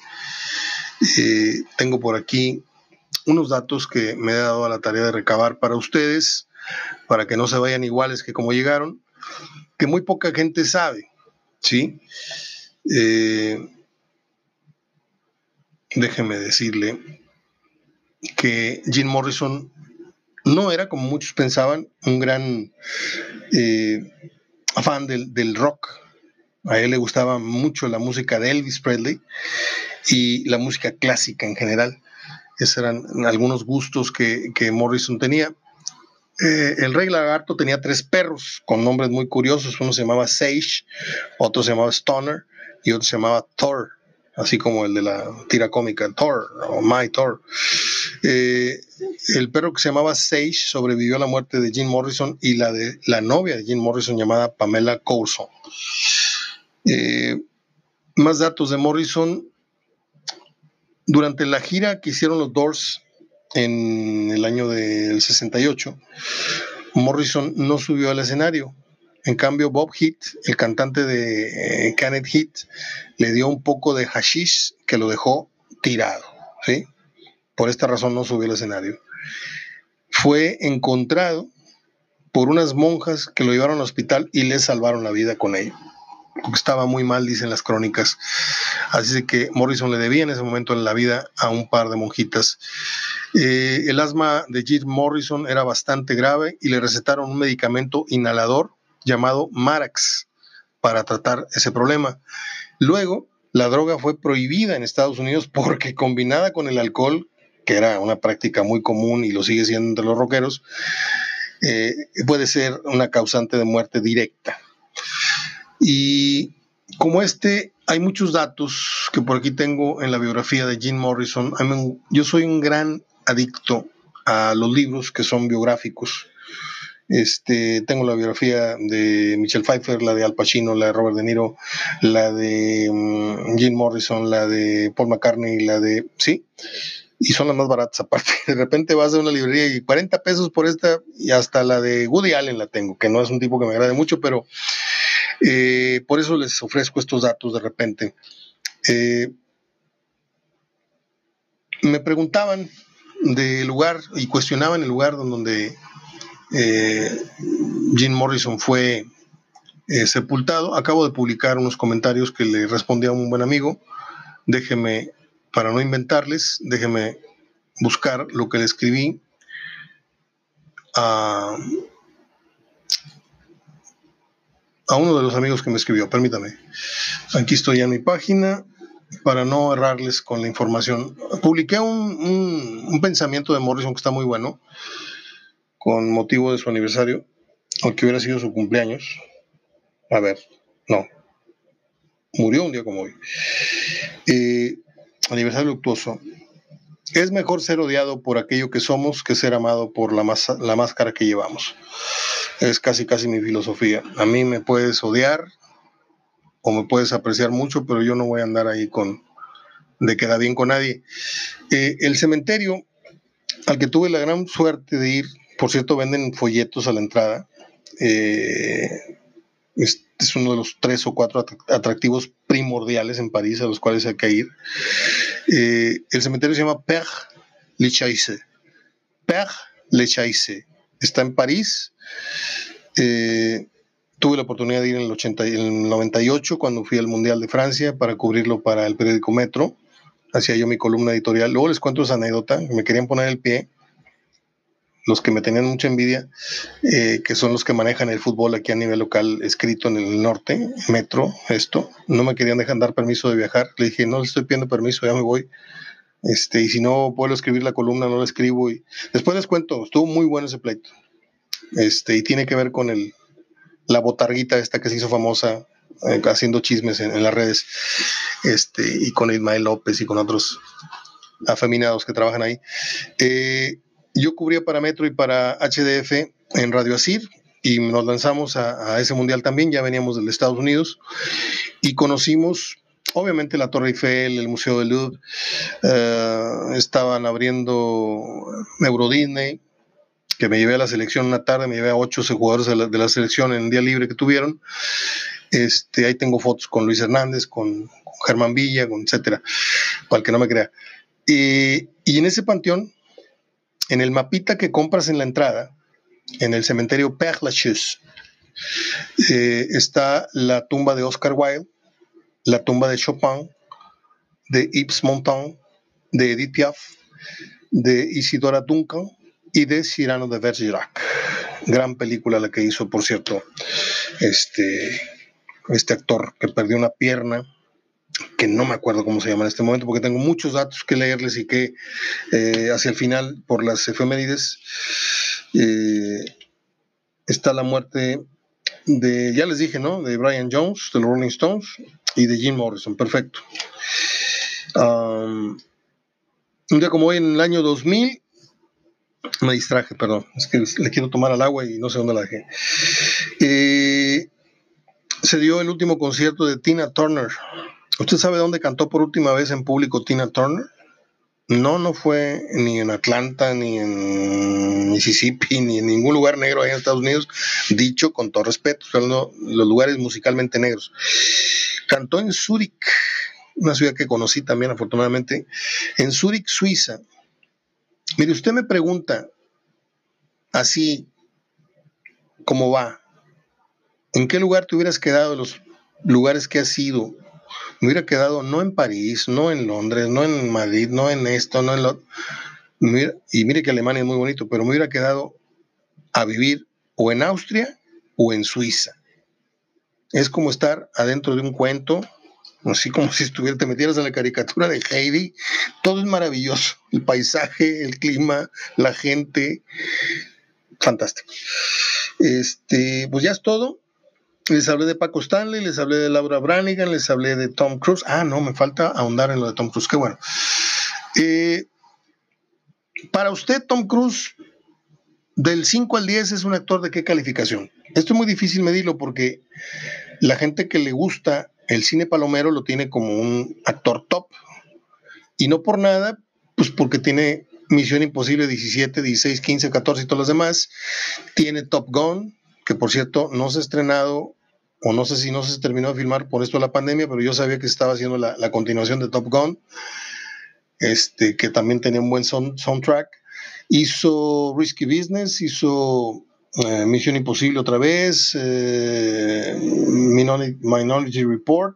Eh, tengo por aquí unos datos que me he dado a la tarea de recabar para ustedes, para que no se vayan iguales que como llegaron, que muy poca gente sabe, ¿sí? Eh, déjeme decirle que Jim Morrison no era, como muchos pensaban, un gran eh, fan del, rock. A él le gustaba mucho la música de Elvis Presley y la música clásica en general. Esos eran algunos gustos que, Morrison tenía. Eh, el rey lagarto tenía tres perros con nombres muy curiosos. Uno se llamaba Sage, otro se llamaba Stoner y otro se llamaba Thor así como el de la tira cómica, Thor o My Thor. Eh, el perro que se llamaba Sage sobrevivió a la muerte de Jim Morrison y la de la novia de Jim Morrison llamada Pamela Coulson. Eh, más datos de Morrison. Durante la gira que hicieron los Doors en el año del 68, Morrison no subió al escenario en cambio, Bob Heath, el cantante de eh, Kenneth Heath, le dio un poco de hashish que lo dejó tirado. ¿sí? Por esta razón no subió al escenario. Fue encontrado por unas monjas que lo llevaron al hospital y le salvaron la vida con ello. Estaba muy mal, dicen las crónicas. Así que Morrison le debía en ese momento en la vida a un par de monjitas. Eh, el asma de Jim Morrison era bastante grave y le recetaron un medicamento inhalador llamado Marax para tratar ese problema. Luego, la droga fue prohibida en Estados Unidos porque combinada con el alcohol, que era una práctica muy común y lo sigue siendo entre los rockeros, eh, puede ser una causante de muerte directa. Y como este, hay muchos datos que por aquí tengo en la biografía de Jim Morrison. Yo soy un gran adicto a los libros que son biográficos. Este, tengo la biografía de Michelle Pfeiffer, la de Al Pacino, la de Robert De Niro, la de mm, Jim Morrison, la de Paul McCartney, la de. Sí, y son las más baratas aparte. De repente vas a una librería y 40 pesos por esta, y hasta la de Woody Allen la tengo, que no es un tipo que me agrade mucho, pero eh, por eso les ofrezco estos datos de repente. Eh, me preguntaban del lugar y cuestionaban el lugar donde eh, Jim Morrison fue sepultado. Acabo de publicar unos comentarios que le respondí a un buen amigo. Déjeme, para no inventarles, déjeme buscar lo que le escribí a, a uno de los amigos que me escribió. Permítame. Aquí estoy en mi página para no errarles con la información. Publiqué un, un pensamiento de Morrison que está muy bueno con motivo de su aniversario, aunque hubiera sido su cumpleaños. A ver, no. Murió un día como hoy. Eh, aniversario luctuoso. Es mejor ser odiado por aquello que somos que ser amado por la, la máscara que llevamos. Es casi, casi mi filosofía. A mí me puedes odiar o me puedes apreciar mucho, pero yo no voy a andar ahí con de queda bien con nadie. Eh, el cementerio al que tuve la gran suerte de ir, por cierto, venden folletos a la entrada. Eh, uno de los tres o cuatro atractivos primordiales en París a los cuales hay que ir. Eh, el cementerio se llama Père Lachaise. Père Lachaise. Está en París. Eh, tuve la oportunidad de ir en el, 80, en el 98 cuando fui al Mundial de Francia para cubrirlo para el periódico Metro. Hacía yo mi columna editorial. Luego les cuento esa anécdota. Me querían poner el pie los que me tenían mucha envidia, eh, que son los que manejan el fútbol aquí a nivel local, escrito en el norte, metro, esto, no me querían dejar dar permiso de viajar. Le dije, no le estoy pidiendo permiso, ya me voy. Este, y si no puedo escribir la columna, no la escribo. Y después les cuento, estuvo muy bueno ese pleito. Este, y tiene que ver con el, la botarguita esta que se hizo famosa eh, haciendo chismes en, las redes, este, y con Ismael López y con otros afeminados que trabajan ahí. Eh, yo cubría para Metro y para HDF en Radio Asir y nos lanzamos a, ese mundial también, ya veníamos de Estados Unidos y conocimos obviamente la Torre Eiffel, el Museo de Louvre, eh, estaban abriendo Euro Disney, que me llevé a la selección una tarde, me llevé a ocho jugadores de la, selección en el día libre que tuvieron. Este, ahí tengo fotos con Luis Hernández, con, Germán Villa, con etcétera, para que no me crea. y en ese panteón en el mapita que compras en la entrada, en el cementerio Père Lachaise, eh, está la tumba de Oscar Wilde, la tumba de Chopin, de Yves Montand, de Edith Piaf, de Isidora Duncan y de Cyrano de Bergerac. Gran película la que hizo, por cierto, este, este actor que perdió una pierna que no me acuerdo cómo se llama en este momento, porque tengo muchos datos que leerles y que eh, hacia el final, por las efemérides, eh, está la muerte de, ya les dije, ¿no? De Brian Jones, de los Rolling Stones, y de Jim Morrison, perfecto. un día como hoy, en el año 2000, me distraje, perdón, es que le quiero tomar al agua y no sé dónde la dejé. Eh, se dio el último concierto de Tina Turner ¿Usted sabe dónde cantó por última vez en público Tina Turner? No, no fue ni en Atlanta, ni en Mississippi, ni en ningún lugar negro ahí en Estados Unidos, dicho con todo respeto, son los lugares musicalmente negros. Cantó en Zúrich, una ciudad que conocí también afortunadamente, en Zúrich, Suiza. Mire, usted me pregunta, así como va, ¿en qué lugar te hubieras quedado de los lugares que has ido me hubiera quedado no en París, no en Londres, no en Madrid, no en esto, no en lo... Y mire que Alemania es muy bonito, pero me hubiera quedado a vivir o en Austria o en Suiza. Es como estar adentro de un cuento, así como si estuviera, te metieras en la caricatura de Heidi. Todo es maravilloso. El paisaje, el clima, la gente. Fantástico. Este, pues ya es todo. Les hablé de Paco Stanley, les hablé de Laura Branigan, les hablé de Tom Cruise. Ah, no, me falta ahondar en lo de Tom Cruise. Qué bueno. Eh, para usted, Tom Cruise, del 5 al 10 es un actor de qué calificación? Esto es muy difícil medirlo porque la gente que le gusta el cine palomero lo tiene como un actor top. Y no por nada, pues porque tiene Misión Imposible 17, 16, 15, 14 y todos los demás. Tiene Top Gun, que por cierto no se ha estrenado, o no sé si no se terminó de filmar por esto de la pandemia, pero yo sabía que estaba haciendo la, continuación de Top Gun, este, que también tenía un buen soundtrack. Hizo Risky Business, hizo eh, Misión Imposible otra vez, eh, Minority Report.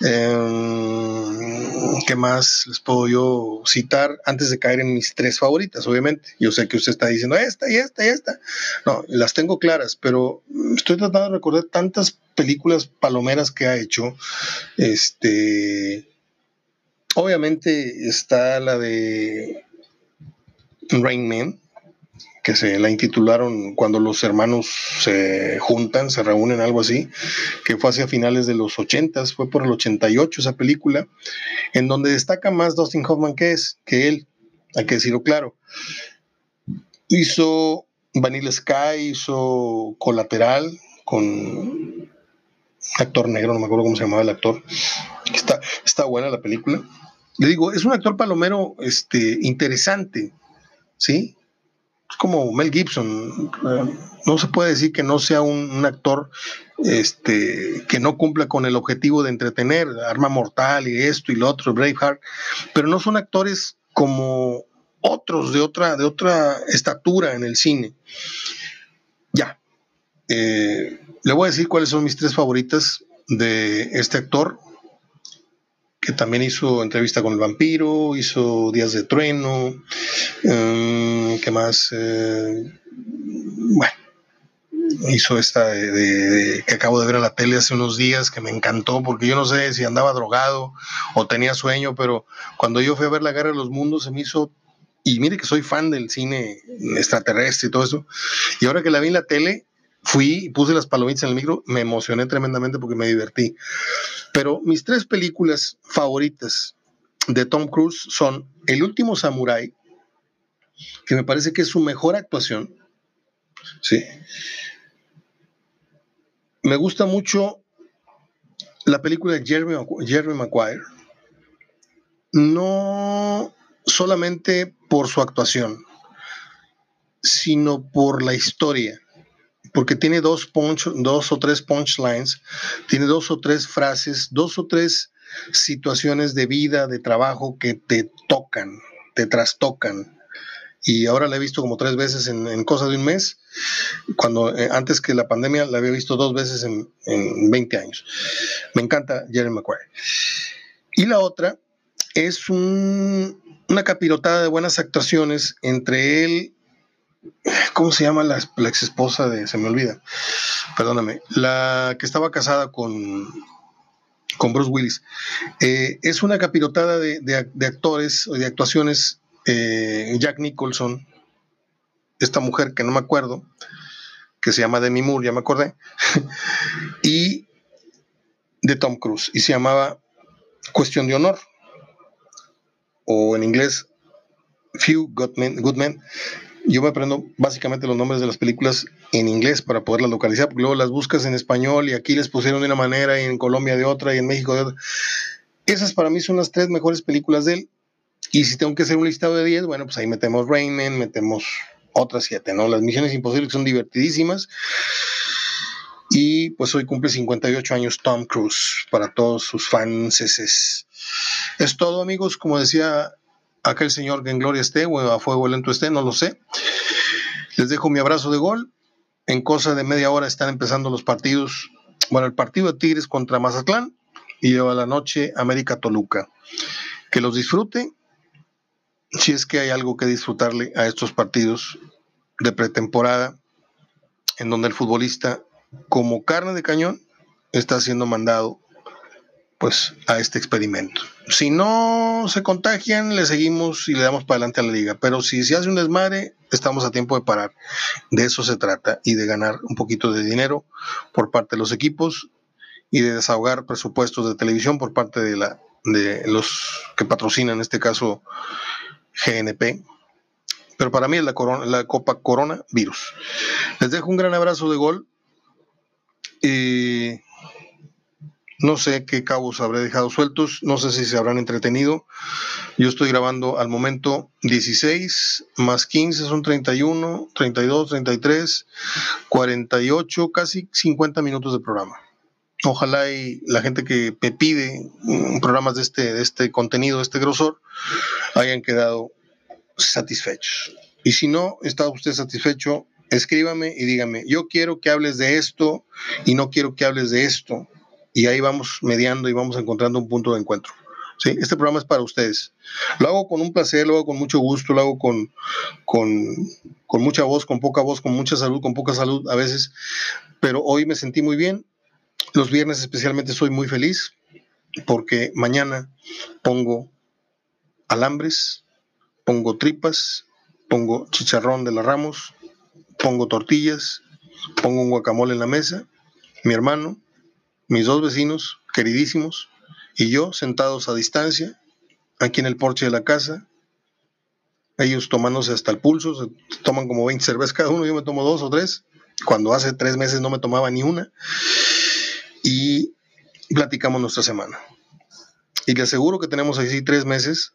Em, ¿Qué más les puedo yo citar antes de caer en mis tres favoritas? Obviamente, yo sé que usted está diciendo esta y esta y esta. No, las tengo claras, pero estoy tratando de recordar tantas películas palomeras que ha hecho. Este, obviamente está la de Rain Man, que se la intitularon cuando los hermanos se juntan, se reúnen, algo así, que fue hacia finales de los 80, fue por el 88 esa película, en donde destaca más Dustin Hoffman que es, que él, hay que decirlo claro. Hizo Vanilla Sky, hizo Colateral con actor negro, no me acuerdo cómo se llamaba el actor. Está, está buena la película. Le digo, es un actor palomero este, interesante ¿sí? Es como Mel Gibson. No se puede decir que no sea un, actor este, que no cumpla con el objetivo de entretener, Arma Mortal y esto y lo otro, Braveheart, pero no son actores como otros de otra, de otra estatura en el cine. Ya. Eh, le voy a decir cuáles son mis tres favoritas de este actor, que también hizo entrevista con el vampiro, hizo Días de Trueno, um, ¿qué más? Eh, bueno, hizo esta de, que acabo de ver en la tele hace unos días, que me encantó, porque yo no sé si andaba drogado o tenía sueño, pero cuando yo fui a ver La Guerra de los Mundos se me hizo, y mire que soy fan del cine extraterrestre y todo eso, y ahora que la vi en la tele, fui y puse las palomitas en el micro, me emocioné tremendamente porque me divertí. Pero mis tres películas favoritas de Tom Cruise son El último Samurai, que me parece que es su mejor actuación. Sí. Me gusta mucho la película de Jeremy, Jeremy. No solamente por su actuación, sino por la historia porque tiene dos, punch, dos o tres punchlines, tiene dos o tres frases, dos o tres situaciones de vida, de trabajo que te tocan, te trastocan. Y ahora la he visto como tres veces en, en cosa de un mes, cuando eh, antes que la pandemia la había visto dos veces en, en 20 años. Me encanta Jeremy Maguire. Y la otra es un, una capirotada de buenas actuaciones entre él ¿Cómo se llama la, ex esposa de, se me olvida, perdóname, la que estaba casada con, con Bruce Willis? Eh, es una capirotada de, de, actores, de actuaciones, eh, Jack Nicholson, esta mujer que no me acuerdo, que se llama Demi Moore, ya me acordé, y de Tom Cruise, y se llamaba Cuestión de Honor, o en inglés Few Good Men, Good Men yo me aprendo básicamente los nombres de las películas en inglés para poderlas localizar, porque luego las buscas en español y aquí les pusieron de una manera y en Colombia de otra y en México de otra. Esas para mí son las tres mejores películas de él. Y si tengo que hacer un listado de 10, bueno, pues ahí metemos Rainman, metemos otras siete, ¿no? Las Misiones Imposibles son divertidísimas. Y pues hoy cumple 58 años Tom Cruise para todos sus fans. Es todo, amigos. Como decía aquel señor que en gloria esté o a fuego lento esté, no lo sé. Les dejo mi abrazo de gol. En cosa de media hora están empezando los partidos. Bueno, el partido de Tigres contra Mazatlán y lleva la noche América Toluca. Que los disfrute, si es que hay algo que disfrutarle a estos partidos de pretemporada, en donde el futbolista, como carne de cañón, está siendo mandado pues a este experimento. Si no se contagian, le seguimos y le damos para adelante a la liga, pero si se hace un desmadre, estamos a tiempo de parar. De eso se trata y de ganar un poquito de dinero por parte de los equipos y de desahogar presupuestos de televisión por parte de la de los que patrocinan en este caso GNP. Pero para mí es la, corona, la Copa Corona Virus. Les dejo un gran abrazo de gol. Y no sé qué cabos habré dejado sueltos, no sé si se habrán entretenido. Yo estoy grabando al momento 16 más 15 son 31, 32, 33, 48, casi 50 minutos de programa. Ojalá y la gente que me pide programas de este, de este contenido, de este grosor, hayan quedado satisfechos. Y si no está usted satisfecho, escríbame y dígame, yo quiero que hables de esto y no quiero que hables de esto y ahí vamos mediando y vamos encontrando un punto de encuentro. ¿sí? Este programa es para ustedes. Lo hago con un placer, lo hago con mucho gusto, lo hago con, con, con mucha voz, con poca voz, con mucha salud, con poca salud a veces, pero hoy me sentí muy bien. Los viernes especialmente soy muy feliz porque mañana pongo alambres, pongo tripas, pongo chicharrón de la Ramos, pongo tortillas, pongo un guacamole en la mesa, mi hermano, mis dos vecinos queridísimos y yo sentados a distancia, aquí en el porche de la casa, ellos tomándose hasta el pulso, se toman como 20 cervezas cada uno, yo me tomo dos o tres, cuando hace tres meses no me tomaba ni una, y platicamos nuestra semana. Y le aseguro que tenemos así tres meses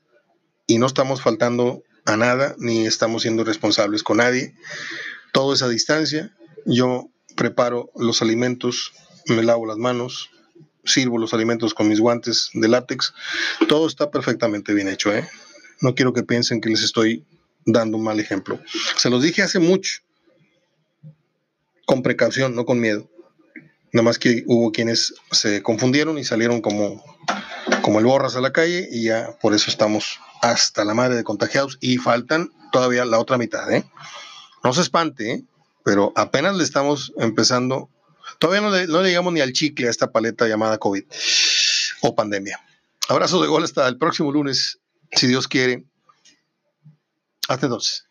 y no estamos faltando a nada, ni estamos siendo responsables con nadie. Todo es a distancia. Yo preparo los alimentos, me lavo las manos, sirvo los alimentos con mis guantes de látex. Todo está perfectamente bien hecho, ¿eh? No quiero que piensen que les estoy dando un mal ejemplo. Se los dije hace mucho, con precaución, no con miedo. Nada más que hubo quienes se confundieron y salieron como, como el borras a la calle y ya por eso estamos hasta la madre de contagiados y faltan todavía la otra mitad. ¿eh? No se espante, ¿eh? pero apenas le estamos empezando, todavía no le, llegamos ni al chicle a esta paleta llamada COVID o pandemia. Abrazo de gol hasta el próximo lunes, si Dios quiere. Hasta entonces.